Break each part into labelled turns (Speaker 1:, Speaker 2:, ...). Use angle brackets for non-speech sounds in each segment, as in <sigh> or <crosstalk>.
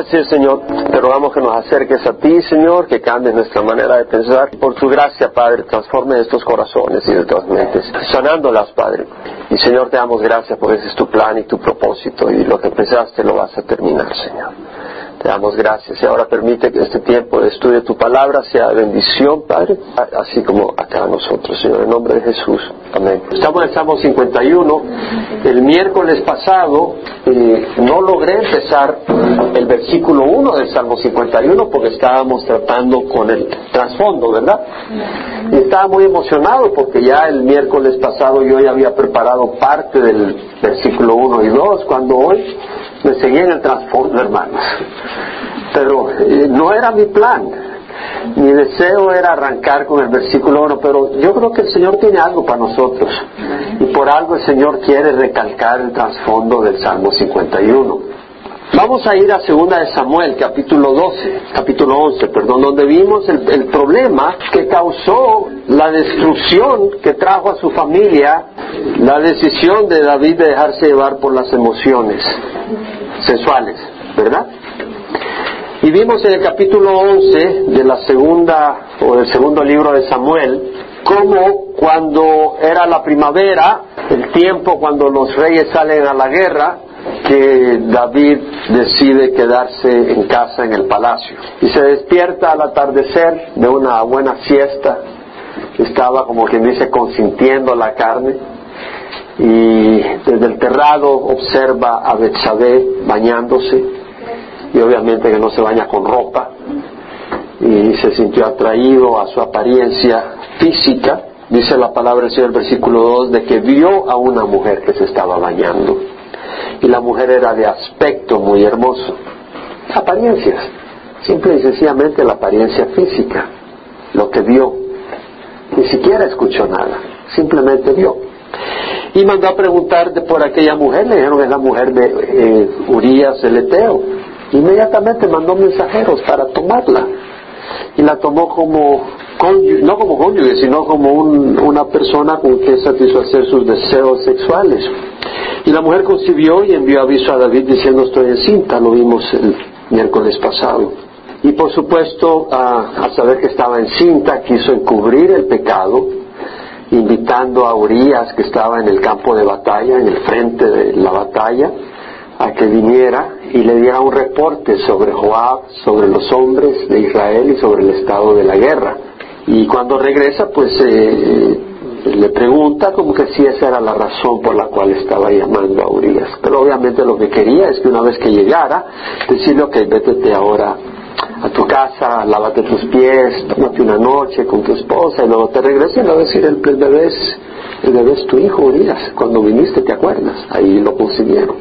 Speaker 1: Gracias, Señor. Te rogamos que nos acerques a ti, Señor, que cambies nuestra manera de pensar. Por tu gracia, Padre, transforme estos corazones y nuestras mentes, sanándolas, Padre. Y, Señor, te damos gracias porque ese es tu plan y tu propósito y lo que empezaste lo vas a terminar, Señor. Te damos gracias y ahora permite que este tiempo de estudio tu palabra sea bendición, Padre, así como acá nosotros, Señor, en nombre de Jesús. Amén. Estamos en el Salmo 51. El miércoles pasado eh, no logré empezar el versículo 1 del Salmo 51 porque estábamos tratando con el trasfondo, ¿verdad? Y estaba muy emocionado porque ya el miércoles pasado yo ya había preparado parte del versículo 1 y 2, cuando hoy me seguía en el trasfondo, hermanos. Pero eh, no era mi plan. Mi deseo era arrancar con el versículo 1, pero yo creo que el Señor tiene algo para nosotros. Y por algo el Señor quiere recalcar el trasfondo del Salmo 51. Vamos a ir a segunda de Samuel, capítulo 12, capítulo 11, perdón, donde vimos el, problema que causó la destrucción que trajo a su familia la decisión de David de dejarse llevar por las emociones sensuales, ¿verdad? Y vimos en el capítulo 11 de la segunda o del segundo libro de Samuel cómo cuando era la primavera, el tiempo cuando los reyes salen a la guerra, que David decide quedarse en casa en el palacio. Y se despierta al atardecer de una buena siesta. Estaba como quien dice consintiendo la carne. Y desde el terrado observa a Betsabé bañándose. Y obviamente que no se baña con ropa. Y se sintió atraído a su apariencia física. Dice la palabra del Señor, versículo 2, de que vio a una mujer que se estaba bañando y la mujer era de aspecto muy hermoso. Apariencias, simple y sencillamente la apariencia física, lo que vio. Ni siquiera escuchó nada, simplemente vio. Y mandó a preguntar por aquella mujer, le dijeron es la mujer de eh, Urias el Eteo. Inmediatamente mandó mensajeros para tomarla. Y la tomó como no como cónyuge, sino como una persona con que satisfacer sus deseos sexuales. Y la mujer concibió y envió aviso a David diciendo estoy encinta, lo vimos el miércoles pasado. Y por supuesto, a, saber que estaba encinta, quiso encubrir el pecado, invitando a Urias, que estaba en el campo de batalla, en el frente de la batalla, a que viniera y le diera un reporte sobre Joab, sobre los hombres de Israel y sobre el estado de la guerra. Y cuando regresa, pues eh, le pregunta como que si esa era la razón por la cual estaba llamando a Urias. Pero obviamente lo que quería es que una vez que llegara, decirle, ok, vete ahora a tu casa, lávate tus pies, tómate una noche con tu esposa y luego te regreses y le va a decir, el, el bebé es tu hijo Urias, cuando viniste te acuerdas, ahí lo consiguieron.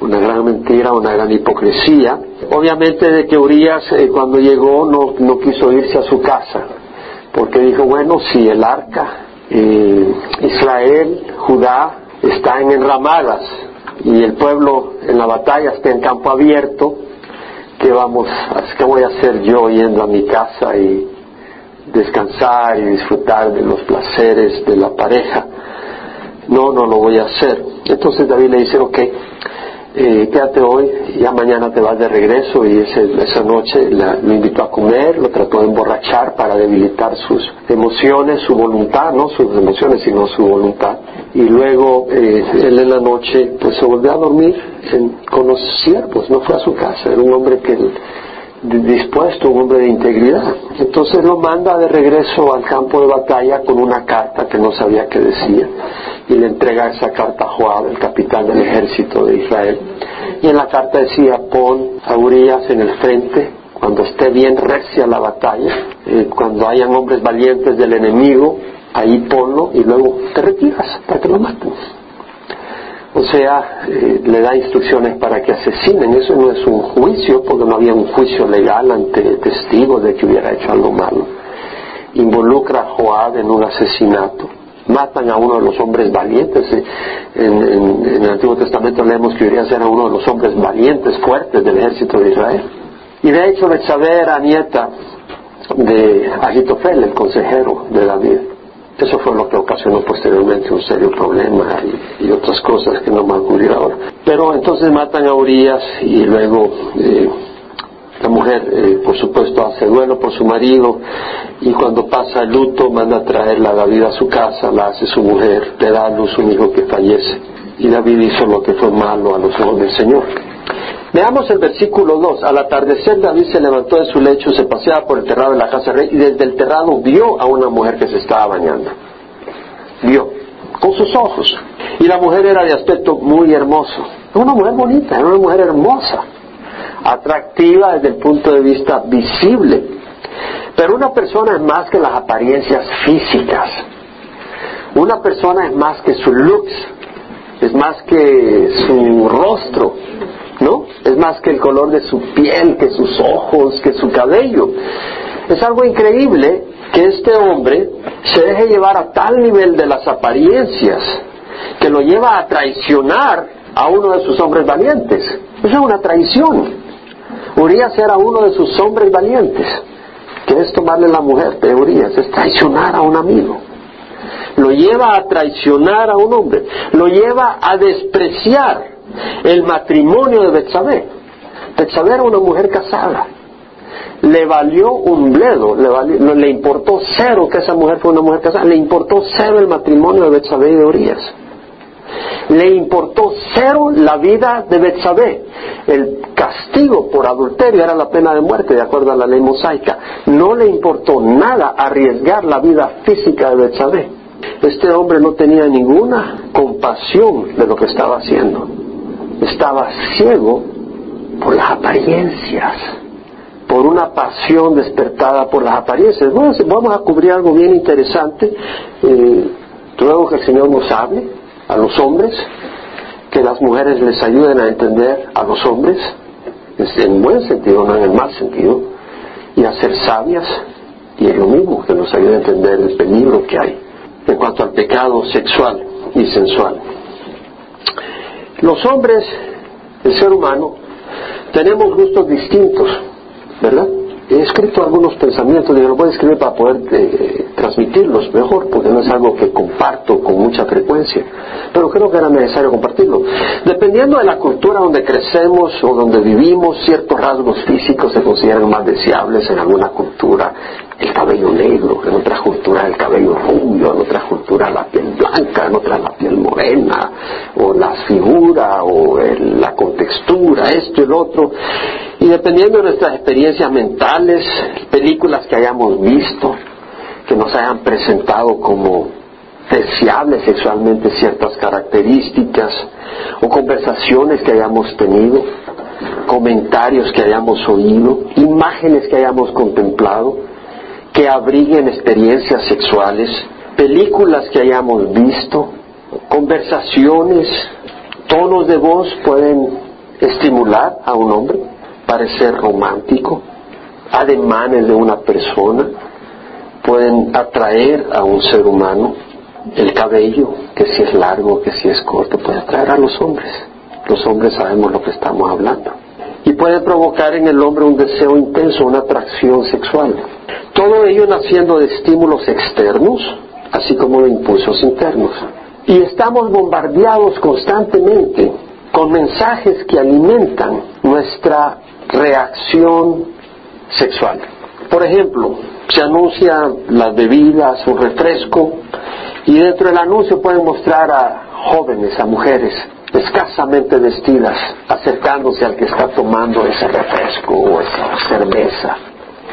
Speaker 1: Una gran mentira, una gran hipocresía. Obviamente de que Urias eh, cuando llegó no, no quiso irse a su casa, porque dijo, bueno, si el arca Israel, Judá, está en enramadas y el pueblo en la batalla está en campo abierto, ¿qué vamos, qué voy a hacer yo yendo a mi casa y descansar y disfrutar de los placeres de la pareja? No, no lo voy a hacer. Entonces David le dice, ok, eh, quédate hoy, ya mañana te vas de regreso y esa noche lo invitó a comer, lo trató de emborrachar para debilitar sus emociones, su voluntad, no sus emociones sino su voluntad. Y luego eh, él en la noche pues se volvió a dormir con los siervos, no fue a su casa, era un hombre que dispuesto, un hombre de integridad. Entonces lo manda de regreso al campo de batalla con una carta que no sabía qué decía y le entrega esa carta a Joab, el capitán del ejército de Israel. Y en la carta decía, pon a Urias en el frente cuando esté bien recia la batalla, eh, cuando hayan hombres valientes del enemigo, ahí ponlo y luego te retiras para que lo maten. O sea, eh, le da instrucciones para que asesinen. Eso no es un juicio, porque no había un juicio legal ante testigos de que hubiera hecho algo malo. Involucra a Joab en un asesinato. Matan a uno de los hombres valientes. En, el Antiguo Testamento leemos que Urias era uno de los hombres valientes, fuertes del ejército de Israel. Y de hecho, Betsabé era nieta de Agitofel, el consejero de David. Eso fue lo que ocasionó posteriormente un serio problema y, otras cosas que no me ocurrido ahora. Pero entonces matan a Urias y luego eh, la mujer, eh, por supuesto, hace duelo por su marido y cuando pasa el luto manda a traerla a David a su casa, la hace su mujer, le da a luz un hijo que fallece. Y David hizo lo que fue malo a los ojos del Señor. Veamos el versículo 2. Al atardecer David se levantó de su lecho, se paseaba por el terrado de la casa rey y desde el terrado vio a una mujer que se estaba bañando. Vio, con sus ojos. Y la mujer era de aspecto muy hermoso. Una mujer bonita, era una mujer hermosa, atractiva desde el punto de vista visible. Pero una persona es más que las apariencias físicas. Una persona es más que su looks, es más que su rostro, ¿no? Es más que el color de su piel, que sus ojos, que su cabello. Es algo increíble que este hombre se deje llevar a tal nivel de las apariencias que lo lleva a traicionar a uno de sus hombres valientes. Eso es una traición. Urias era uno de sus hombres valientes. que es tomarle la mujer de Urias? Es traicionar a un amigo. Lo lleva a traicionar a un hombre. Lo lleva a despreciar el matrimonio de Betsabé. Betsabé era una mujer casada. Le valió un bledo, le, le importó cero que esa mujer fue una mujer casada, le importó cero el matrimonio de Betsabé y de Urias. Le importó cero la vida de Betsabé. El castigo por adulterio era la pena de muerte, de acuerdo a la ley mosaica. No le importó nada arriesgar la vida física de Betsabé. Este hombre no tenía ninguna compasión de lo que estaba haciendo estaba ciego por las apariencias, por una pasión despertada por las apariencias. vamos a cubrir algo bien interesante. Eh, luego que el Señor nos hable a los hombres, que las mujeres les ayuden a entender a los hombres, en buen sentido, no en el mal sentido, y a ser sabias, y es lo mismo, que nos ayude a entender el peligro que hay en cuanto al pecado sexual y sensual. Los hombres, el ser humano, tenemos gustos distintos, ¿verdad? He escrito algunos pensamientos, y lo voy a escribir para poder eh, transmitirlos mejor, porque no es algo que comparto con mucha frecuencia, pero creo que era necesario compartirlo. Dependiendo de la cultura donde crecemos o donde vivimos, ciertos rasgos físicos se consideran más deseables en alguna cultura el cabello negro, en otra cultura el cabello rubio, en otra cultura la piel blanca, en otra la piel morena, o la figura, o la contextura, esto y el otro. Y dependiendo de nuestras experiencias mentales, películas que hayamos visto, que nos hayan presentado como deseables sexualmente ciertas características, o conversaciones que hayamos tenido, comentarios que hayamos oído, imágenes que hayamos contemplado, que abriguen experiencias sexuales, películas que hayamos visto, conversaciones, tonos de voz pueden estimular a un hombre, parecer romántico, ademanes de una persona pueden atraer a un ser humano, el cabello, que si es largo, que si es corto, puede atraer a los hombres. Los hombres sabemos lo que estamos hablando. Y puede provocar en el hombre un deseo intenso, una atracción sexual. Todo ello naciendo de estímulos externos, así como de impulsos internos. Y estamos bombardeados constantemente con mensajes que alimentan nuestra reacción sexual. Por ejemplo, se anuncia las bebidas, un refresco, y dentro del anuncio pueden mostrar a jóvenes, a mujeres, escasamente vestidas, acercándose al que está tomando ese refresco o esa cerveza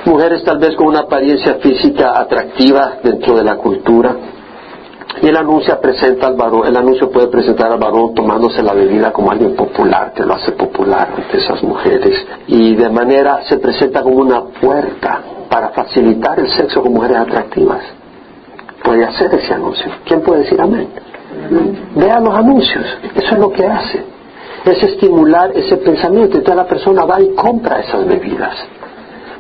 Speaker 1: mujeres tal vez con una apariencia física atractiva dentro de la cultura. Y el anuncio presenta al varón, el anuncio puede presentar al varón tomándose la bebida como alguien popular, que lo hace popular ante esas mujeres. Y de manera se presenta como una puerta para facilitar el sexo con mujeres atractivas. Puede hacer ese anuncio. ¿Quién puede decir amén? Vea los anuncios. Eso es lo que hace. Es estimular ese pensamiento. Entonces la persona va y compra esas bebidas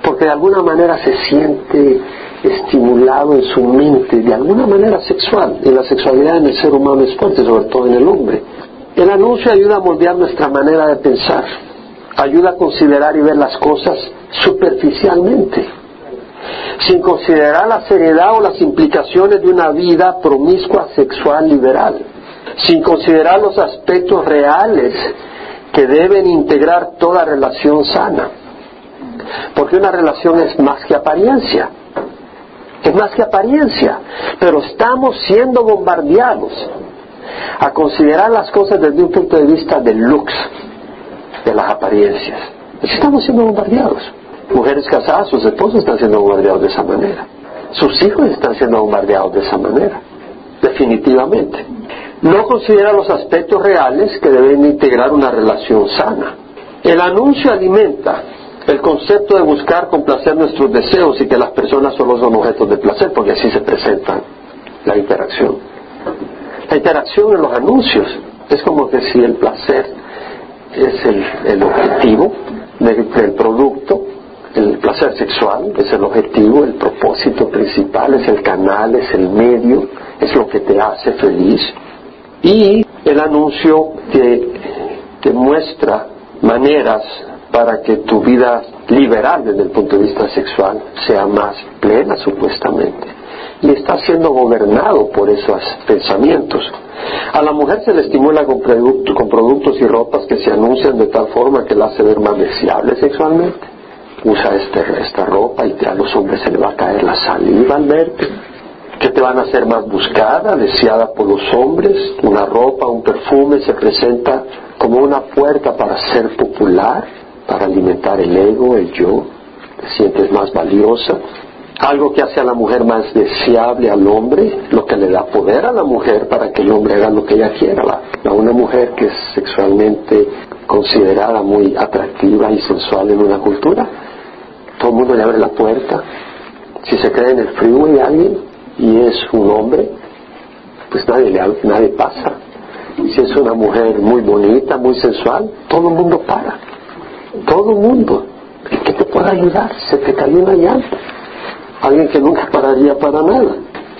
Speaker 1: porque de alguna manera se siente estimulado en su mente, de alguna manera sexual, y la sexualidad en el ser humano es fuerte, sobre todo en el hombre. El anuncio ayuda a moldear nuestra manera de pensar, ayuda a considerar y ver las cosas superficialmente. sin considerar la seriedad o las implicaciones de una vida promiscua sexual liberal, sin considerar los aspectos reales que deben integrar toda relación sana. Porque una relación es más que apariencia, es más que apariencia, pero estamos siendo bombardeados a considerar las cosas desde un punto de vista del lux, de las apariencias. Estamos siendo bombardeados. Mujeres casadas, sus esposos están siendo bombardeados de esa manera. Sus hijos están siendo bombardeados de esa manera. Definitivamente. No considera los aspectos reales que deben integrar una relación sana. El anuncio alimenta el concepto de buscar complacer nuestros deseos y que las personas solo son objetos de placer, porque así se presenta la interacción. La interacción en los anuncios es como que si el placer es el, objetivo del producto, el placer sexual es el objetivo, el propósito principal, es el canal, es el medio, es lo que te hace feliz. Y el anuncio te, te muestra maneras para que tu vida liberal desde el punto de vista sexual sea más plena supuestamente. Y está siendo gobernado por esos pensamientos. A la mujer se le estimula con, con productos y ropas que se anuncian de tal forma que la hace ver más deseable sexualmente. Usa este, esta ropa y a los hombres se le va a caer la saliva al verte. Que te van a hacer más buscada, deseada por los hombres. Una ropa, un perfume se presenta como una puerta para ser popular para alimentar el ego, el yo, te sientes más valiosa. Algo que hace a la mujer más deseable al hombre, lo que le da poder a la mujer para que el hombre haga lo que ella quiera. La, una mujer que es sexualmente considerada muy atractiva y sensual en una cultura, todo el mundo le abre la puerta. Si se cree en el freeway alguien y es un hombre, pues nadie, le, nadie pasa. Si es una mujer muy bonita, muy sensual, todo el mundo para todo mundo. ¿Qué te puede ayudar? Se te cayó una llanta. Alguien que nunca pararía para nada.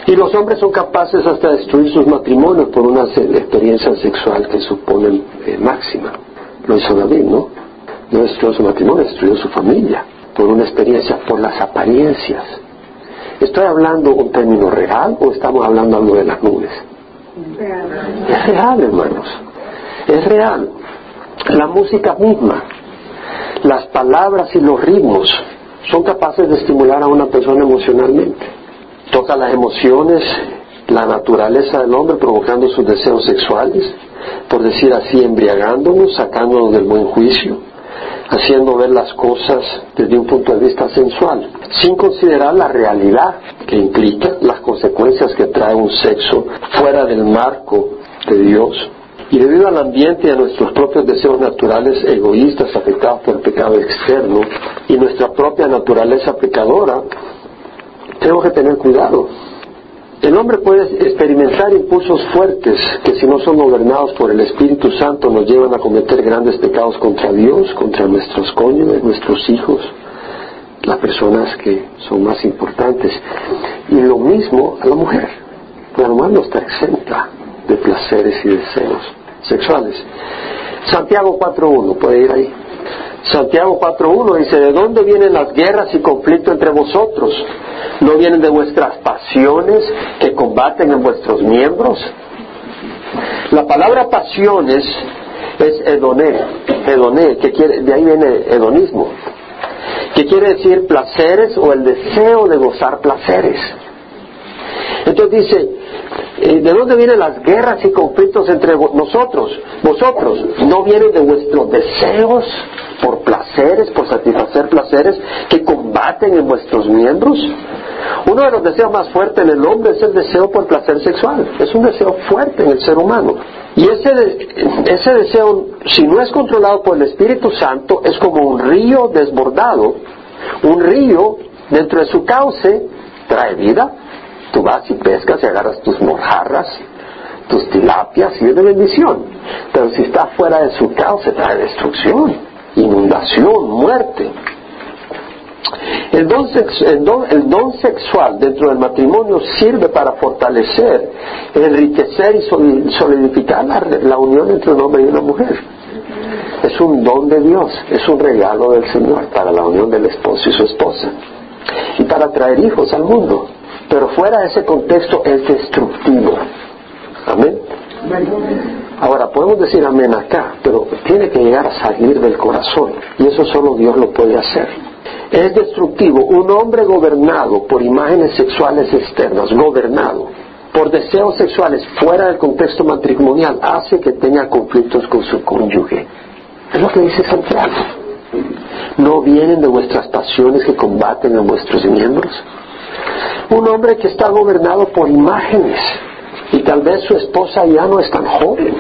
Speaker 1: Y los hombres son capaces hasta de destruir sus matrimonios por una experiencia sexual que suponen eh, máxima. Lo hizo David, ¿no? No destruyó su matrimonio, destruyó su familia por una experiencia, por las apariencias. ¿Estoy hablando un término real o estamos hablando algo de las nubes? Es real, hermanos. Es real. La música misma las palabras y los ritmos son capaces de estimular a una persona emocionalmente. Toca las emociones, la naturaleza del hombre provocando sus deseos sexuales, por decir así, embriagándonos, sacándonos del buen juicio, haciendo ver las cosas desde un punto de vista sensual, sin considerar la realidad que implica las consecuencias que trae un sexo fuera del marco de Dios y debido al ambiente y a nuestros propios deseos naturales egoístas afectados por el pecado externo y nuestra propia naturaleza pecadora, tenemos que tener cuidado. El hombre puede experimentar impulsos fuertes que si no son gobernados por el Espíritu Santo nos llevan a cometer grandes pecados contra Dios, contra nuestros cónyuges, nuestros hijos, las personas que son más importantes. Y lo mismo a la mujer. La mujer no está exenta de placeres y deseos sexuales. Santiago 4.1, puede ir ahí. Santiago 4.1 dice, ¿de dónde vienen las guerras y conflictos entre vosotros? ¿No vienen de vuestras pasiones que combaten en vuestros miembros? La palabra pasiones es hedoné, hedoné, que quiere, de ahí viene hedonismo, que quiere decir placeres o el deseo de gozar placeres. Entonces dice, ¿de dónde vienen las guerras y conflictos entre nosotros? Vosotros, ¿no vienen de vuestros deseos por placeres, por satisfacer placeres que combaten en vuestros miembros? Uno de los deseos más fuertes en el hombre es el deseo por placer sexual. Es un deseo fuerte en el ser humano. Y ese, ese deseo, si no es controlado por el Espíritu Santo, es como un río desbordado. Un río, dentro de su cauce, trae vida, Tú vas y pescas y agarras tus mojarras, tus tilapias y de bendición. Pero si está fuera de su cauce trae destrucción, inundación, muerte. El don, el, don, sexual dentro del matrimonio sirve para fortalecer, enriquecer y solidificar la, la unión entre un hombre y una mujer. Es un don de Dios, es un regalo del Señor para la unión del esposo y su esposa. y para traer hijos al mundo. Pero fuera de ese contexto es destructivo. Amén. Ahora, podemos decir amén acá, pero tiene que llegar a salir del corazón y eso solo Dios lo puede hacer. Es destructivo un hombre gobernado por imágenes sexuales externas, gobernado por deseos sexuales fuera del contexto matrimonial, hace que tenga conflictos con su cónyuge. Es lo que dice Santiago. ¿No vienen de vuestras pasiones que combaten en vuestros miembros? Un hombre que está gobernado por imágenes y tal vez su esposa ya no es tan joven,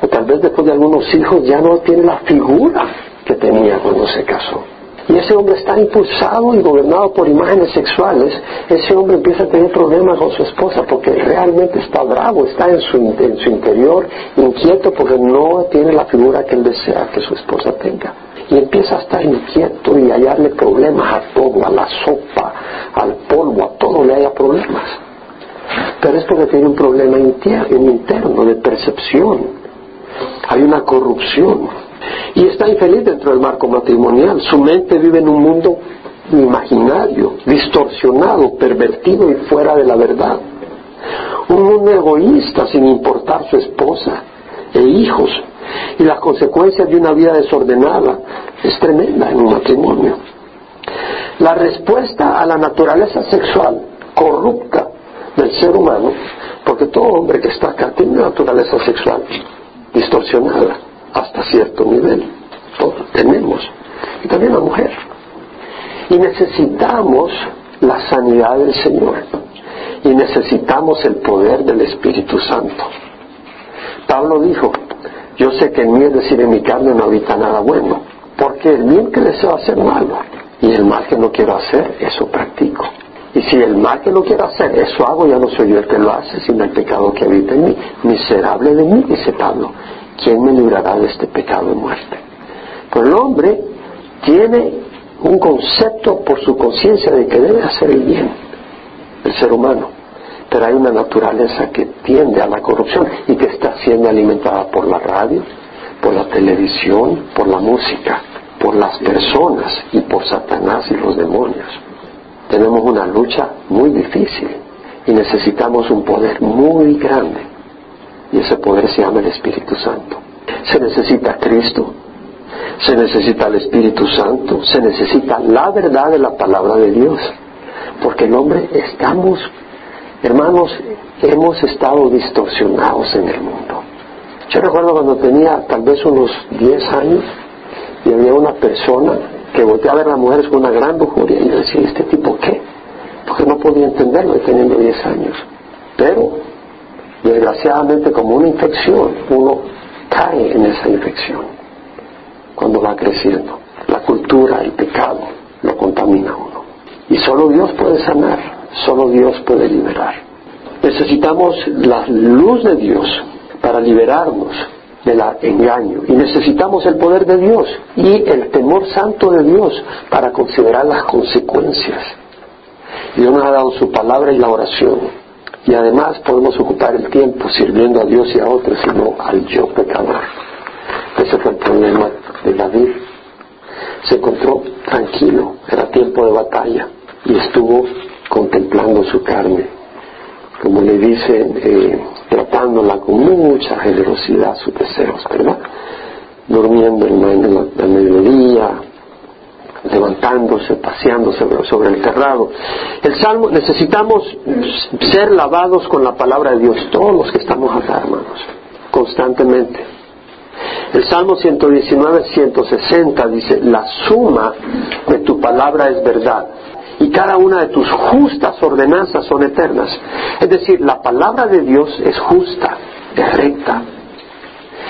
Speaker 1: o tal vez después de algunos hijos ya no tiene la figura que tenía cuando se casó. Y ese hombre está impulsado y gobernado por imágenes sexuales, ese hombre empieza a tener problemas con su esposa porque realmente está bravo, está en su, en su interior inquieto porque no tiene la figura que él desea que su esposa tenga. Y empieza a estar inquieto y hallarle problemas a todo, a la sopa, al polvo, a todo le haya problemas. Pero es porque tiene un problema interno de percepción. Hay una corrupción. Y está infeliz dentro del marco matrimonial. Su mente vive en un mundo imaginario, distorsionado, pervertido y fuera de la verdad. Un mundo egoísta sin importar su esposa e hijos. Y las consecuencias de una vida desordenada es tremenda en un matrimonio. La respuesta a la naturaleza sexual corrupta del ser humano, porque todo hombre que está acá tiene una naturaleza sexual distorsionada hasta cierto nivel. Todos tenemos. Y también la mujer. Y necesitamos la sanidad del Señor. Y necesitamos el poder del Espíritu Santo. Pablo dijo, yo sé que en mí, es decir, en mi carne no habita nada bueno, porque el bien que deseo hacer malo, y el mal que no quiero hacer, eso practico. Y si el mal que no quiero hacer, eso hago, ya no soy yo el que lo hace, sino el pecado que habita en mí. Miserable de mí, dice Pablo. ¿Quién me librará de este pecado de muerte? Pues el hombre tiene un concepto por su conciencia de que debe hacer el bien, el ser humano. Pero hay una naturaleza que tiende a la corrupción y que está siendo alimentada por la radio, por la televisión, por la música, por las personas y por Satanás y los demonios tenemos una lucha muy difícil y necesitamos un poder muy grande. Y ese poder se llama el Espíritu Santo. Se necesita Cristo, se necesita el Espíritu Santo, se necesita la verdad de la palabra de Dios. Porque el hombre estamos, hermanos, hemos estado distorsionados en el mundo. Yo recuerdo cuando tenía tal vez unos 10 años y había una persona que volteé a ver a las mujeres con una gran lujuria y yo decía, ¿este tipo qué? Porque no podía entenderlo teniendo 10 años. Pero, desgraciadamente, como una infección, uno cae en esa infección cuando va creciendo. La cultura, el pecado, lo contamina uno. Y solo Dios puede sanar, solo Dios puede liberar. Necesitamos la luz de Dios para liberarnos del engaño. Y necesitamos el poder de Dios y el temor santo de Dios para considerar las consecuencias. Dios nos ha dado su palabra y la oración. Y además podemos ocupar el tiempo sirviendo a Dios y a otros, y no al yo pecador. Ese fue el problema de David. Se encontró tranquilo, era tiempo de batalla, y estuvo contemplando su carne como le dicen, eh, tratándola con mucha generosidad sus deseos, ¿verdad? Durmiendo en el mediodía, levantándose, paseándose sobre el terrado. El salmo, necesitamos ser lavados con la palabra de Dios, todos los que estamos acá, hermanos, constantemente. El Salmo 119, 160 dice, la suma de tu palabra es verdad y cada una de tus justas ordenanzas son eternas. Es decir, la palabra de Dios es justa, es recta,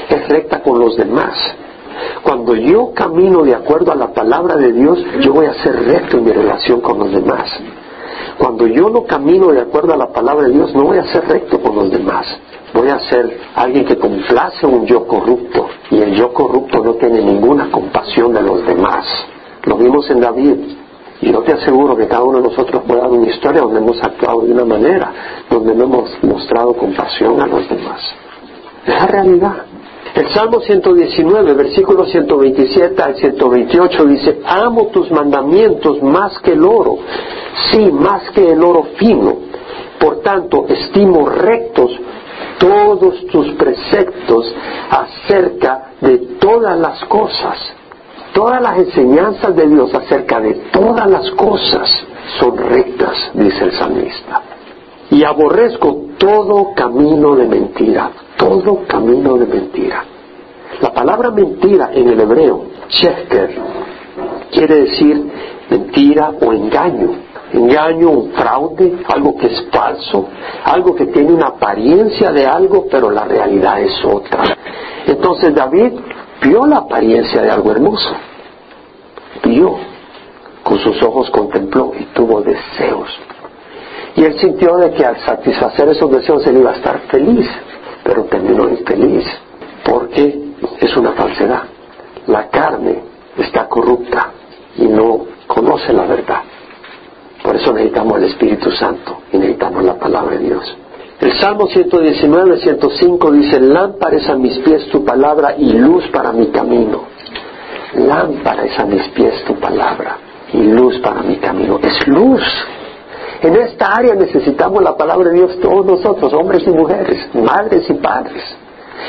Speaker 1: es recta con los demás. Cuando yo camino de acuerdo a la palabra de Dios, yo voy a ser recto en mi relación con los demás. Cuando yo no camino de acuerdo a la palabra de Dios, no voy a ser recto con los demás. Voy a ser alguien que complace un yo corrupto. Y el yo corrupto no tiene ninguna compasión de los demás. Lo vimos en David. Y yo te aseguro que cada uno de nosotros puede dar una historia donde hemos actuado de una manera, donde no hemos mostrado compasión a los demás. Es la realidad. El Salmo 119, versículo 127 al 128 dice, amo tus mandamientos más que el oro, sí, más que el oro fino. Por tanto, estimo rectos todos tus preceptos acerca de todas las cosas. Todas las enseñanzas de Dios acerca de todas las cosas son rectas, dice el salmista. Y aborrezco todo camino de mentira, todo camino de mentira. La palabra mentira en el hebreo, sheker, quiere decir mentira o engaño. Engaño, un fraude, algo que es falso, algo que tiene una apariencia de algo, pero la realidad es otra. Entonces David vio la apariencia de algo hermoso. Vio, con sus ojos contempló y tuvo deseos. Y él sintió de que al satisfacer esos deseos él iba a estar feliz, pero terminó infeliz, porque es una falsedad. La carne está corrupta y no conoce la verdad. Por eso necesitamos el Espíritu Santo y necesitamos la palabra de Dios. El Salmo 119, 105 dice, lámpara es a mis pies tu palabra y luz para mi camino. Lámpara es a mis pies tu palabra y luz para mi camino. Es luz. En esta área necesitamos la palabra de Dios todos nosotros, hombres y mujeres, madres y padres.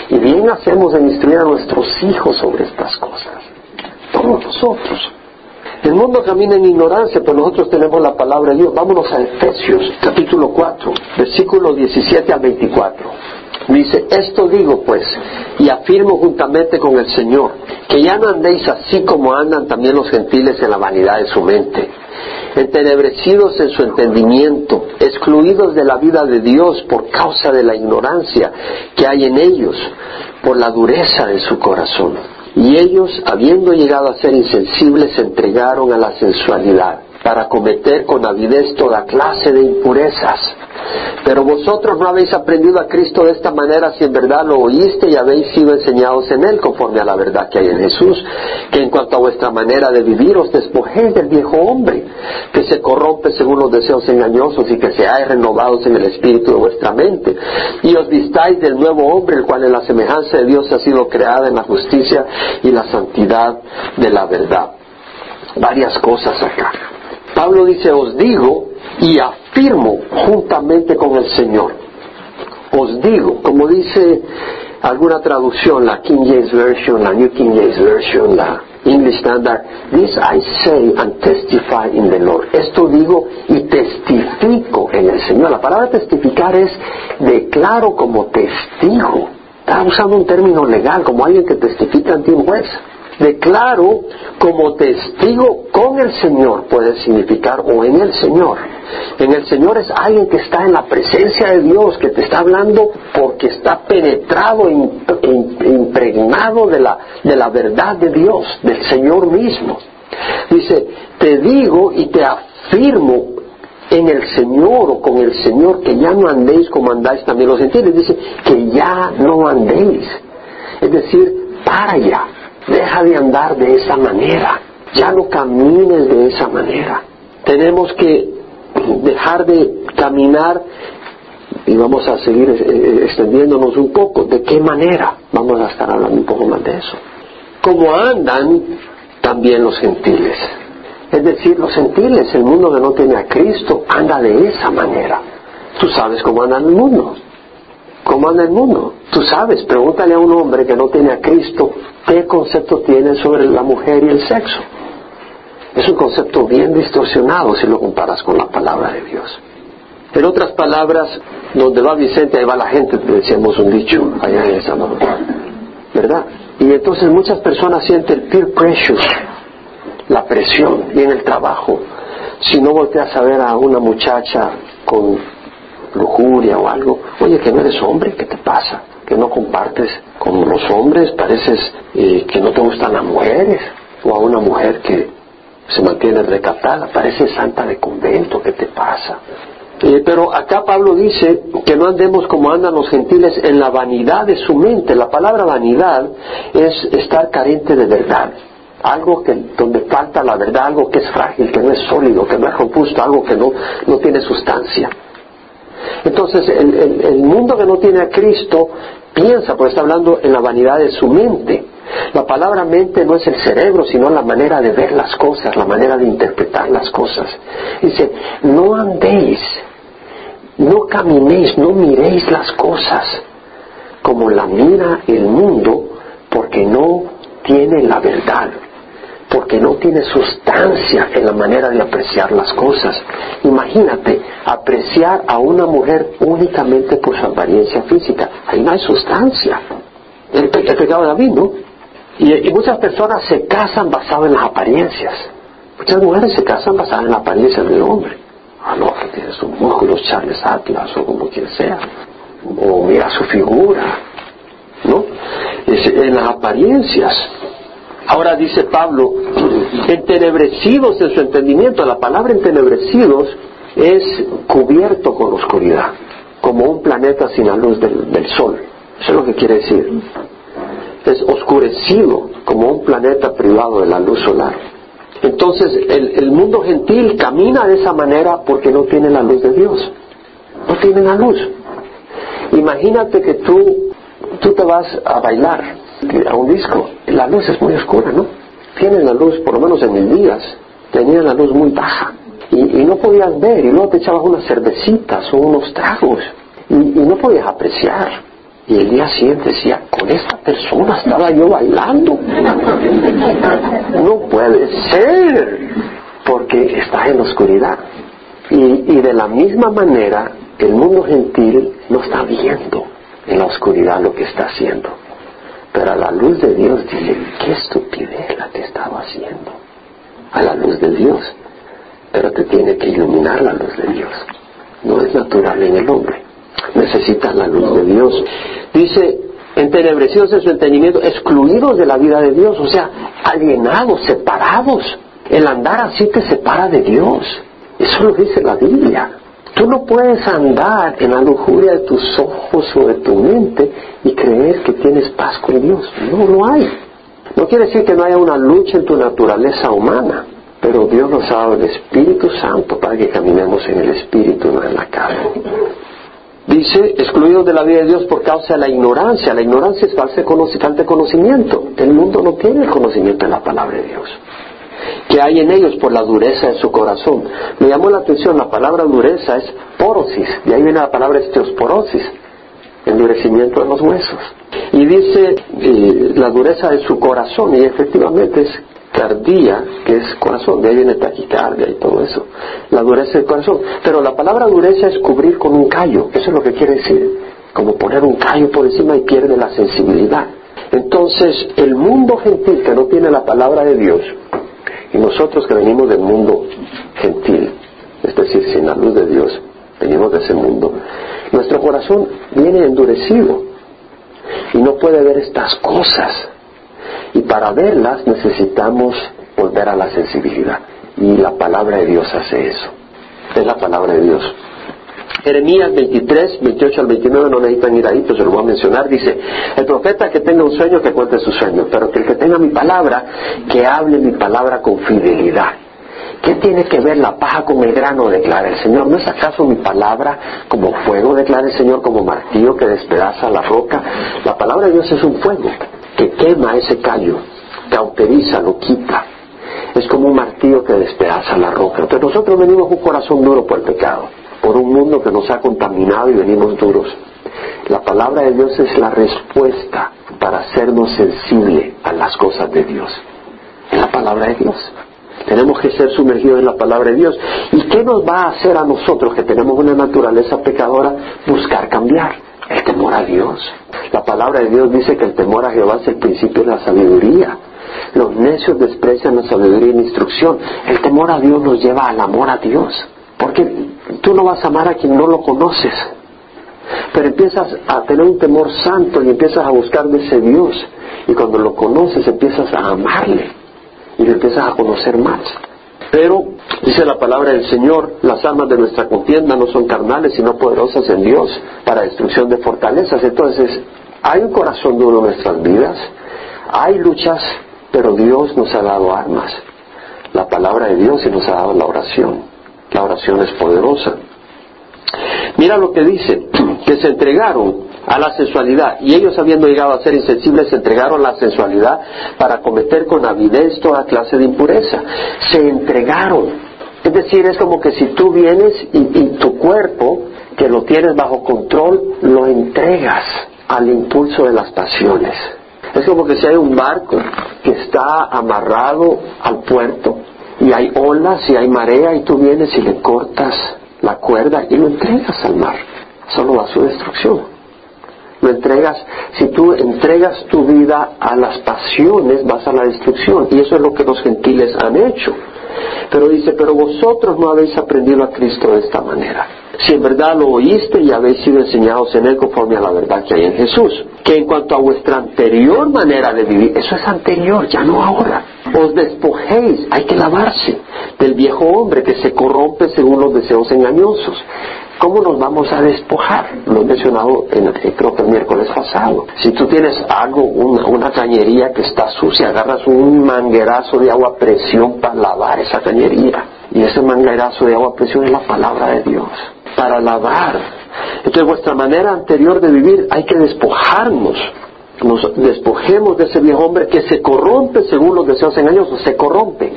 Speaker 1: Y bien hacemos en instruir a nuestros hijos sobre estas cosas. Todos nosotros. El mundo camina en ignorancia, pero nosotros tenemos la palabra de Dios. Vámonos a Efesios capítulo 4, versículo 17 al 24. Dice, esto digo pues, y afirmo juntamente con el Señor, que ya no andéis así como andan también los gentiles en la vanidad de su mente, entenebrecidos en su entendimiento, excluidos de la vida de Dios por causa de la ignorancia que hay en ellos, por la dureza de su corazón. Y ellos, habiendo llegado a ser insensibles, se entregaron a la sensualidad para cometer con avidez toda clase de impurezas. Pero vosotros no habéis aprendido a Cristo de esta manera si en verdad lo oíste y habéis sido enseñados en Él conforme a la verdad que hay en Jesús, que en cuanto a vuestra manera de vivir os despojéis del viejo hombre, que se corrompe según los deseos engañosos y que seáis renovados en el espíritu de vuestra mente, y os vistáis del nuevo hombre, el cual en la semejanza de Dios ha sido creada en la justicia y la santidad de la verdad. Varias cosas acá. Pablo dice, os digo y afirmo juntamente con el Señor. Os digo, como dice alguna traducción, la King James Version, la New King James Version, la English Standard, this I say and testify in the Lord. Esto digo y testifico en el Señor. La palabra testificar es declaro como testigo. Está usando un término legal, como alguien que testifica ante un juez declaro como testigo con el Señor, puede significar, o en el Señor. En el Señor es alguien que está en la presencia de Dios, que te está hablando porque está penetrado, impregnado de la, de la verdad de Dios, del Señor mismo. Dice, te digo y te afirmo en el Señor o con el Señor que ya no andéis como andáis también los gentiles. Dice que ya no andéis. Es decir, para ya. Deja de andar de esa manera. Ya no camines de esa manera. Tenemos que dejar de caminar y vamos a seguir eh, eh, extendiéndonos un poco. ¿De qué manera? Vamos a estar hablando un poco más de eso. Como andan también los gentiles. Es decir, los gentiles, el mundo que no tiene a Cristo, anda de esa manera. Tú sabes cómo anda el mundo. ¿Cómo anda el mundo? Tú sabes, pregúntale a un hombre que no tiene a Cristo qué concepto tiene sobre la mujer y el sexo. Es un concepto bien distorsionado si lo comparas con la palabra de Dios. En otras palabras, donde va Vicente, ahí va la gente, decíamos un dicho allá en esa ¿Verdad? Y entonces muchas personas sienten el peer pressure, la presión, y en el trabajo. Si no volteas a ver a una muchacha con lujuria o algo, oye, que no eres hombre, ¿qué te pasa? Que no compartes con los hombres, pareces eh, que no te gustan las mujeres, o a una mujer que se mantiene recatada, parece santa de convento, ¿qué te pasa? Eh, pero acá Pablo dice que no andemos como andan los gentiles en la vanidad de su mente. La palabra vanidad es estar carente de verdad. Algo que, donde falta la verdad, algo que es frágil, que no es sólido, que no es robusto, algo que no, no tiene sustancia. Entonces, el, mundo que no tiene a Cristo piensa, pues está hablando en la vanidad de su mente. La palabra mente no es el cerebro, sino la manera de ver las cosas, la manera de interpretar las cosas. Dice, no andéis, no caminéis, no miréis las cosas como la mira el mundo, porque no tiene la verdad porque no tiene sustancia en la manera de apreciar las cosas. Imagínate, apreciar a una mujer únicamente por su apariencia física. Ahí no hay sustancia. El, pecado de David, ¿no? Y, muchas personas se casan basadas en las apariencias. Muchas mujeres se casan basadas en la apariencia del hombre. Ah, no, que tiene sus músculos, Charles Atlas o como quien sea. O mira su figura. ¿No? en las apariencias. Ahora dice Pablo, entenebrecidos en su entendimiento, la palabra entenebrecidos es cubierto con oscuridad, como un planeta sin la luz del, sol. Eso es lo que quiere decir. Es oscurecido como un planeta privado de la luz solar. Entonces el, mundo gentil camina de esa manera porque no tiene la luz de Dios. No tiene la luz. Imagínate que tú, tú te vas a bailar a un disco. La luz es muy oscura, ¿no? Tienen la luz, por lo menos en mis días, tenían la luz muy baja. Y, no podías ver, y luego te echabas unas cervecitas o unos tragos, y, no podías apreciar. Y el día siguiente decía, con esta persona estaba yo bailando. <laughs> No puede ser, porque estás en la oscuridad. Y, y de la misma manera, el mundo gentil no está viendo en la oscuridad lo que está haciendo. Pero a la luz de Dios dice, qué estupidez la que estaba haciendo. A la luz de Dios. Pero te tiene que iluminar la luz de Dios. No es natural en el hombre. Necesitas la luz de Dios. Dice, entenebrecidos en su entendimiento, excluidos de la vida de Dios, o sea, alienados, separados. El andar así te separa de Dios. Eso lo dice la Biblia. Tú no puedes andar en la lujuria de tus ojos o de tu mente y creer que tienes paz con Dios. No lo hay. No quiere decir que no haya una lucha en tu naturaleza humana, pero Dios nos ha dado el Espíritu Santo para que caminemos en el Espíritu, no en la carne. Dice, excluidos de la vida de Dios por causa de la ignorancia. La ignorancia es falta de conocimiento. El mundo no tiene el conocimiento de la palabra de Dios que hay en ellos por la dureza de su corazón. Me llamó la atención, la palabra dureza es porosis, de ahí viene la palabra osteosporosis, endurecimiento de los huesos. Y dice eh, la dureza de su corazón, y efectivamente es cardía, que es corazón, de ahí viene taquicardia y todo eso, la dureza del corazón. Pero la palabra dureza es cubrir con un callo, eso es lo que quiere decir, como poner un callo por encima y pierde la sensibilidad. Entonces, el mundo gentil que no tiene la palabra de Dios, nosotros que venimos del mundo gentil, es decir, sin la luz de Dios, venimos de ese mundo, nuestro corazón viene endurecido y no puede ver estas cosas. Y para verlas necesitamos volver a la sensibilidad. Y la palabra de Dios hace eso. Es la palabra de Dios. Jeremías 23, 28 al 29, no necesitan ir ahí, pero se lo voy a mencionar. Dice, el profeta que tenga un sueño, que cuente su sueño, pero que el que tenga mi palabra, que hable mi palabra con fidelidad. ¿Qué tiene que ver la paja con el grano? Declara el Señor. ¿No es acaso mi palabra como fuego? Declara el Señor como martillo que despedaza la roca. La palabra de Dios es un fuego que quema ese callo, cauteriza, lo quita. Es como un martillo que despedaza la roca. Entonces nosotros venimos con un corazón duro por el pecado por un mundo que nos ha contaminado y venimos duros. La palabra de Dios es la respuesta para hacernos sensible a las cosas de Dios. Es la palabra de Dios. Tenemos que ser sumergidos en la palabra de Dios. ¿Y qué nos va a hacer a nosotros que tenemos una naturaleza pecadora buscar cambiar? El temor a Dios. La palabra de Dios dice que el temor a Jehová es el principio de la sabiduría. Los necios desprecian la sabiduría y la instrucción. El temor a Dios nos lleva al amor a Dios. Porque tú no vas a amar a quien no lo conoces. Pero empiezas a tener un temor santo y empiezas a buscar de ese Dios. Y cuando lo conoces empiezas a amarle y lo empiezas a conocer más. Pero, dice la palabra del Señor, las armas de nuestra contienda no son carnales, sino poderosas en Dios para destrucción de fortalezas. Entonces, hay un corazón duro en nuestras vidas, hay luchas, pero Dios nos ha dado armas. La palabra de Dios y nos ha dado la oración. La oración es poderosa. Mira lo que dice <clears throat> que se entregaron a la sensualidad y ellos habiendo llegado a ser insensibles se entregaron a la sensualidad para cometer con avidez toda clase de impureza. Se entregaron. Es decir, es como que si tú vienes y, y tu cuerpo, que lo tienes bajo control, lo entregas al impulso de las pasiones. Es como que si hay un barco que está amarrado al puerto y hay olas y hay marea y tú vienes y le cortas la cuerda y lo entregas al mar, solo va a su destrucción lo entregas, si tú entregas tu vida a las pasiones, vas a la destrucción. Y eso es lo que los gentiles han hecho. Pero dice, pero vosotros no habéis aprendido a Cristo de esta manera. Si en verdad lo oíste y habéis sido enseñados en él conforme a la verdad que hay en Jesús. Que en cuanto a vuestra anterior manera de vivir, eso es anterior, ya no ahora. Os despojéis, hay que lavarse del viejo hombre que se corrompe según los deseos engañosos ¿Cómo nos vamos a despojar? Lo he mencionado en, creo que el miércoles pasado. Si tú tienes algo, una, cañería que está sucia, agarras un manguerazo de agua a presión para lavar esa cañería. Y ese manguerazo de agua a presión es la palabra de Dios. Para lavar. Entonces vuestra manera anterior de vivir hay que despojarnos nos despojemos de ese viejo hombre que se corrompe según los deseos engañosos, se corrompe.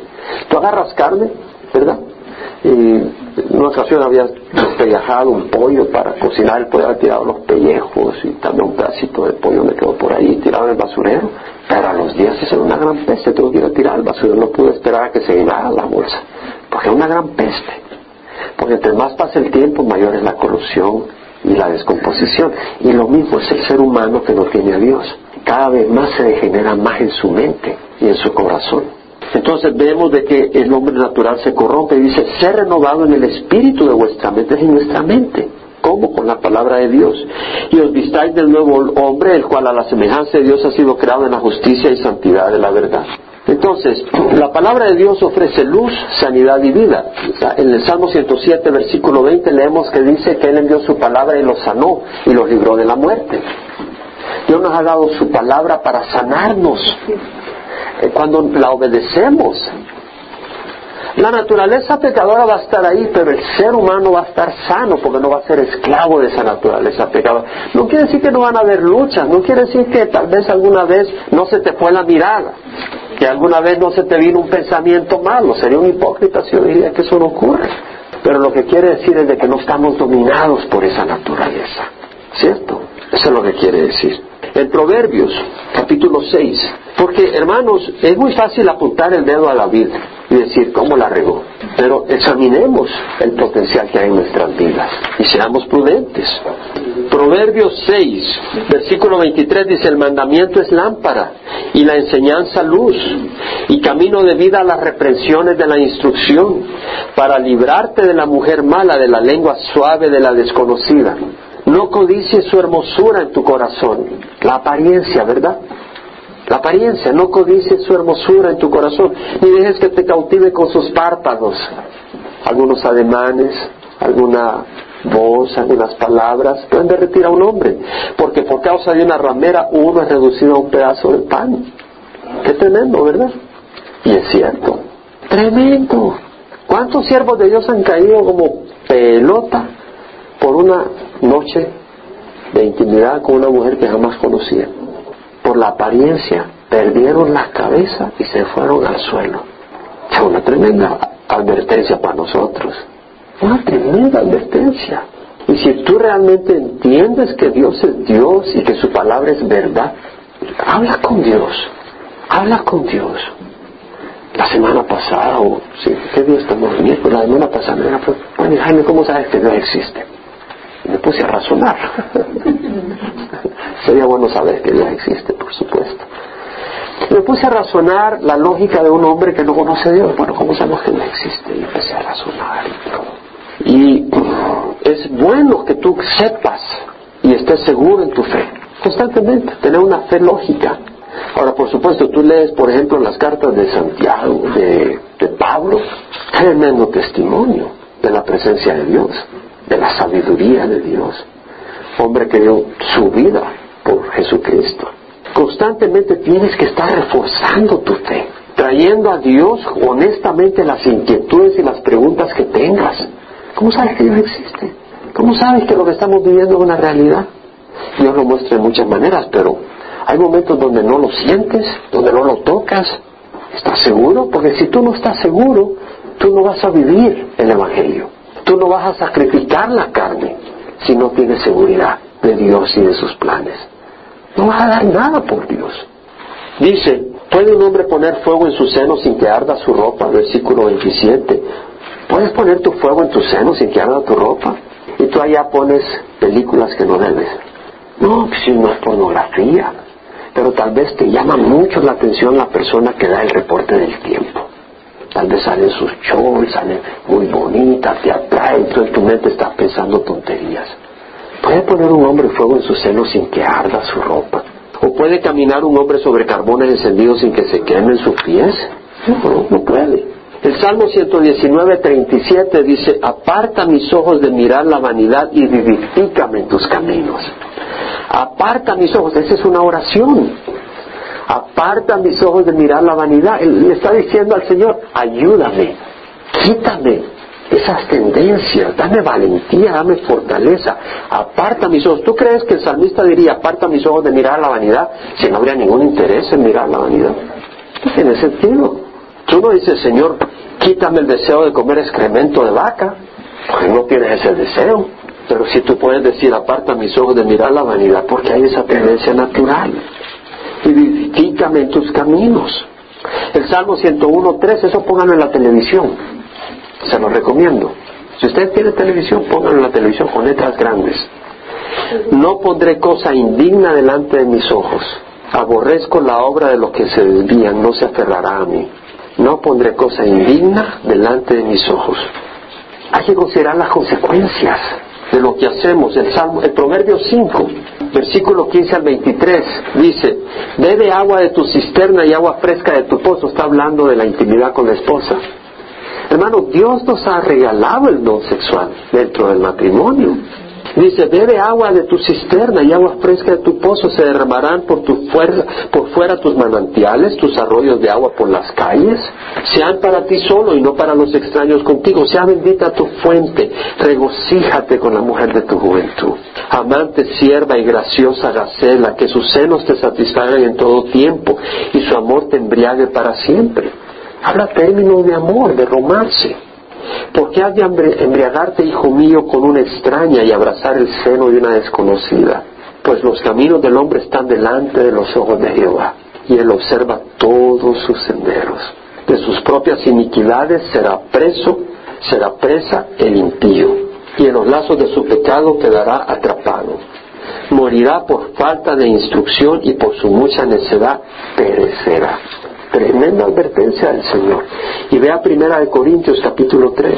Speaker 1: Tú agarras carne, ¿verdad? Y en una ocasión había despellejado un pollo para cocinar el pollo, había tirado los pellejos y también un pedacito de pollo me quedó por ahí tirado en el basurero. Pero los días es una gran peste, tuve que ir a tirar al basurero, no pude esperar a que se llenara la bolsa, porque es una gran peste. Porque entre más pasa el tiempo, mayor es la corrupción y la descomposición. Y lo mismo es el ser humano que no tiene a Dios. Cada vez más se degenera más en su mente y en su corazón. Entonces vemos de que el hombre natural se corrompe y dice, ser renovado en el espíritu de vuestra mente, es en nuestra mente. ¿Cómo? Con la palabra de Dios. Y os vistáis del nuevo hombre, el cual a la semejanza de Dios ha sido creado en la justicia y santidad de la verdad. Entonces, la palabra de Dios ofrece luz, sanidad y vida. En el Salmo 107, versículo 20, leemos que dice que Él envió su palabra y los sanó y los libró de la muerte. Dios nos ha dado su palabra para sanarnos eh, cuando la obedecemos. La naturaleza pecadora va a estar ahí, pero el ser humano va a estar sano porque no va a ser esclavo de esa naturaleza pecadora. No quiere decir que no van a haber luchas, no quiere decir que tal vez alguna vez no se te fue la mirada, que alguna vez no se te vino un pensamiento malo. Sería un hipócrita si yo diría que eso no ocurre. Pero lo que quiere decir es de que no estamos dominados por esa naturaleza. ¿Cierto? Eso es lo que quiere decir en Proverbios, capítulo 6. Porque, hermanos, es muy fácil apuntar el dedo a la vida y decir cómo la regó. Pero examinemos el potencial que hay en nuestras vidas y seamos prudentes. Proverbios 6, versículo 23 dice, el mandamiento es lámpara y la enseñanza luz y camino de vida a las reprensiones de la instrucción para librarte de la mujer mala, de la lengua suave de la desconocida. No codicies su hermosura en tu corazón, la apariencia, ¿verdad? La apariencia, no codicies su hermosura en tu corazón, ni dejes que te cautive con sus párpados. Algunos ademanes, alguna voz, algunas palabras pueden derretir a un hombre, porque por causa de una ramera uno es reducido a un pedazo de pan. Qué tremendo, ¿verdad? Y es cierto, tremendo. ¿Cuántos siervos de Dios han caído como pelota por una noche de intimidad con una mujer que jamás conocía. Por la apariencia, perdieron la cabeza y se fueron al suelo. Fue una tremenda advertencia para nosotros. Una tremenda advertencia. Y si tú realmente entiendes que Dios es Dios y que su palabra es verdad, habla con Dios. Habla con Dios. La semana pasada, o sí, ¿qué día estamos? La semana pasada me fue, bueno, Jaime, ¿cómo sabes que Dios existe? me puse a razonar. <laughs> Sería bueno saber que Dios existe, por supuesto. Me puse a razonar la lógica de un hombre que no conoce a Dios. Bueno, ¿cómo sabemos que Dios existe? Y empecé a razonar y es bueno que tú sepas y estés seguro en tu fe, constantemente, tener una fe lógica. Ahora, por supuesto, tú lees, por ejemplo, las cartas de Santiago, de, de Pablo, tremendo testimonio de la presencia de Dios de la sabiduría de Dios. Hombre que dio su vida por Jesucristo. Constantemente tienes que estar reforzando tu fe, trayendo a Dios honestamente las inquietudes y las preguntas que tengas. ¿Cómo sabes que Dios existe? ¿Cómo sabes que lo que estamos viviendo es una realidad? Dios lo muestra de muchas maneras, pero hay momentos donde no lo sientes, donde no lo tocas. ¿Estás seguro? Porque si tú no estás seguro, tú no vas a vivir el Evangelio. Tú no vas a sacrificar la carne si no tienes seguridad de Dios y de sus planes. No vas a dar nada por Dios. Dice, ¿puede un hombre poner fuego en su seno sin que arda su ropa? Versículo 27. ¿Puedes poner tu fuego en tu seno sin que arda tu ropa? Y tú allá pones películas que no debes. No, pues si no es pornografía. Pero tal vez te llama mucho la atención la persona que da el reporte del tiempo. Tal vez salen sus shows, salen muy bonitas, te atraen, tú en tu mente estás pensando tonterías. ¿Puede poner un hombre fuego en su seno sin que arda su ropa? ¿O puede caminar un hombre sobre carbones encendidos sin que se quemen sus pies? No, no puede. El Salmo 119, 37 dice, aparta mis ojos de mirar la vanidad y vivifícame en tus caminos. Aparta mis ojos, esa es una oración. Aparta mis ojos de mirar la vanidad. Él le está diciendo al Señor, ayúdame, quítame esas tendencias, dame valentía, dame fortaleza, aparta mis ojos. ¿Tú crees que el salmista diría, aparta mis ojos de mirar la vanidad si no habría ningún interés en mirar la vanidad? No tiene sentido. Tú no dices, Señor, quítame el deseo de comer excremento de vaca, porque no tienes ese deseo. Pero si tú puedes decir, aparta mis ojos de mirar la vanidad, porque hay esa tendencia natural. Y quítame en tus caminos. El Salmo 101.3, eso pónganlo en la televisión. Se lo recomiendo. Si usted tiene televisión, pónganlo en la televisión con letras grandes. No pondré cosa indigna delante de mis ojos. Aborrezco la obra de los que se desvían, no se aferrará a mí. No pondré cosa indigna delante de mis ojos. Hay que considerar las consecuencias de lo que hacemos. El, Salmo, el Proverbio 5, versículo 15 al 23, dice, bebe agua de tu cisterna y agua fresca de tu pozo. Está hablando de la intimidad con la esposa. Hermano, Dios nos ha regalado el don sexual dentro del matrimonio. Dice, bebe agua de tu cisterna y agua fresca de tu pozo, se derramarán por, tu fuerza, por fuera tus manantiales, tus arroyos de agua por las calles. Sean para ti solo y no para los extraños contigo. Sea bendita tu fuente, regocíjate con la mujer de tu juventud. Amante, sierva y graciosa Gacela, que sus senos te satisfagan en todo tiempo y su amor te embriague para siempre. Habla términos de amor, de romance. ¿Por qué has de embriagarte, hijo mío, con una extraña y abrazar el seno de una desconocida? Pues los caminos del hombre están delante de los ojos de Jehová, y él observa todos sus senderos. De sus propias iniquidades será preso, será presa el impío, y en los lazos de su pecado quedará atrapado. Morirá por falta de instrucción y por su mucha necedad perecerá. Tremenda advertencia del Señor. Y vea Primera de Corintios capítulo 3,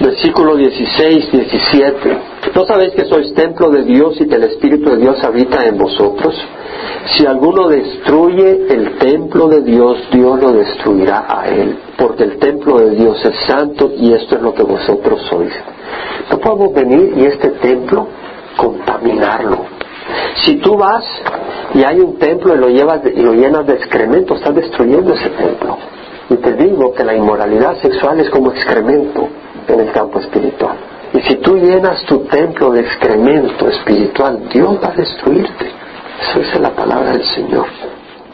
Speaker 1: versículo 16, 17. ¿No sabéis que sois templo de Dios y que el Espíritu de Dios habita en vosotros? Si alguno destruye el templo de Dios, Dios lo destruirá a él, porque el templo de Dios es santo y esto es lo que vosotros sois. No podemos venir y este templo contaminarlo. Si tú vas y hay un templo y lo, llevas y lo llenas de excremento, estás destruyendo ese templo. Y te digo que la inmoralidad sexual es como excremento en el campo espiritual. Y si tú llenas tu templo de excremento espiritual, Dios va a destruirte. Eso es la palabra del Señor.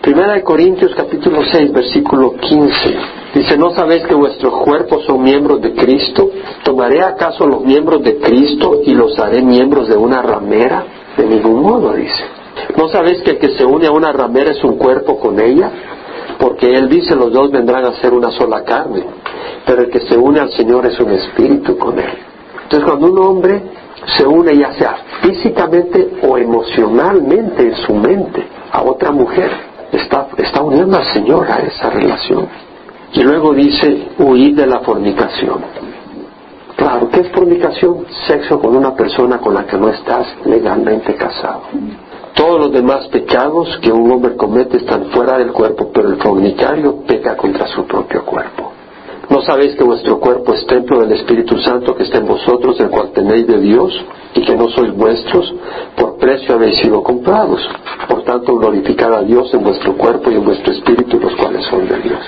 Speaker 1: Primera de Corintios capítulo 6 versículo 15 dice, ¿no sabéis que vuestros cuerpos son miembros de Cristo? ¿Tomaré acaso los miembros de Cristo y los haré miembros de una ramera? De ningún modo, dice. ¿No sabéis que el que se une a una ramera es un cuerpo con ella? Porque él dice, los dos vendrán a ser una sola carne. Pero el que se une al Señor es un espíritu con él. Entonces cuando un hombre se une ya sea físicamente o emocionalmente en su mente a otra mujer, está, está uniendo al Señor a esa relación. Y luego dice, huir de la fornicación. Claro, ¿qué es fornicación? Sexo con una persona con la que no estás legalmente casado. Todos los demás pecados que un hombre comete están fuera del cuerpo, pero el fornicario peca contra su propio cuerpo. ¿No sabéis que vuestro cuerpo es templo del Espíritu Santo que está en vosotros, el cual tenéis de Dios, y que no sois vuestros? Por precio habéis sido comprados. Por tanto, glorificad a Dios en vuestro cuerpo y en vuestro espíritu, los cuales son de Dios.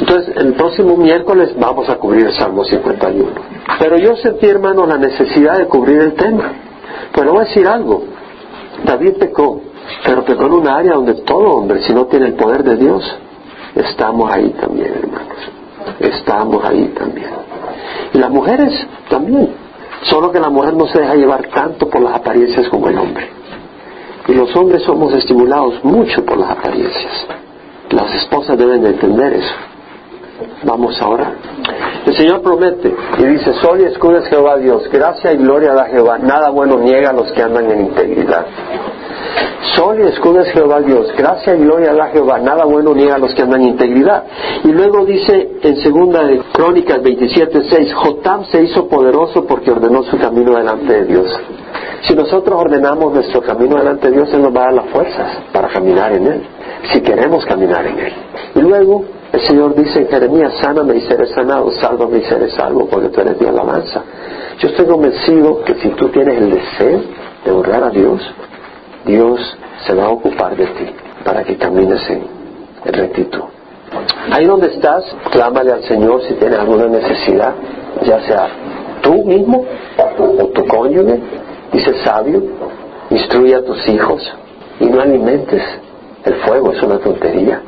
Speaker 1: Entonces, el próximo miércoles vamos a cubrir el Salmo 51. Pero yo sentí, hermano, la necesidad de cubrir el tema. Le voy a decir algo. David pecó, pero pecó en un área donde todo hombre, si no tiene el poder de Dios, estamos ahí también, hermanos. Estamos ahí también. Y las mujeres también. Solo que la mujer no se deja llevar tanto por las apariencias como el hombre. Y los hombres somos estimulados mucho por las apariencias. Las esposas deben de entender eso. Vamos ahora. El Señor promete y dice, Sol y escudo es Jehová Dios, gracia y gloria da Jehová, nada bueno niega a los que andan en integridad. Sol y escudo es Jehová Dios, gracia y gloria da Jehová, nada bueno niega a los que andan en integridad. Y luego dice en segunda de Crónicas 27.6, Jotam se hizo poderoso porque ordenó su camino delante de Dios. Si nosotros ordenamos nuestro camino delante de Dios, Él nos va a dar las fuerzas para caminar en Él, si queremos caminar en Él. Y luego el Señor dice en Jeremías, sáname y seré sanado, sálvame y seré salvo, porque tú eres mi alabanza. Yo estoy convencido que si tú tienes el deseo de honrar a Dios, Dios se va a ocupar de ti para que camines en, rectitud. Ahí donde estás, clámale al Señor si tienes alguna necesidad, ya sea tú mismo o tu cónyuge, dice sabio, instruye a tus hijos y no alimentes el fuego, es una tontería.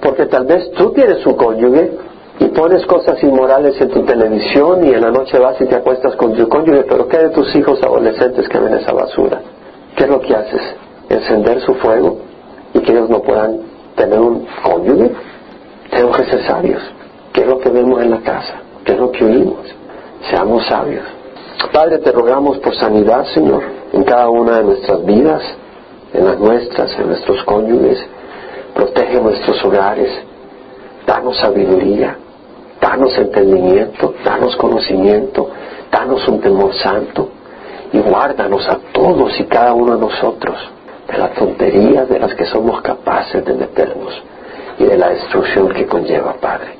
Speaker 1: Porque tal vez tú tienes un cónyuge y pones cosas inmorales en tu televisión y en la noche vas y te acuestas con tu cónyuge, pero ¿qué de tus hijos adolescentes que ven esa basura? ¿Qué es lo que haces? ¿Encender su fuego y que ellos no puedan tener un cónyuge? Tenemos que sabios. ¿Qué es lo que vemos en la casa? ¿Qué es lo que oímos? Seamos sabios. Padre, te rogamos por sanidad, Señor, en cada una de nuestras vidas, en las nuestras, en nuestros cónyuges. Protege nuestros hogares. Danos sabiduría. Danos entendimiento. Danos conocimiento. Danos un temor santo y guárdanos a todos y cada uno de nosotros de las tonterías de las que somos capaces de meternos y de la destrucción que conlleva, Padre.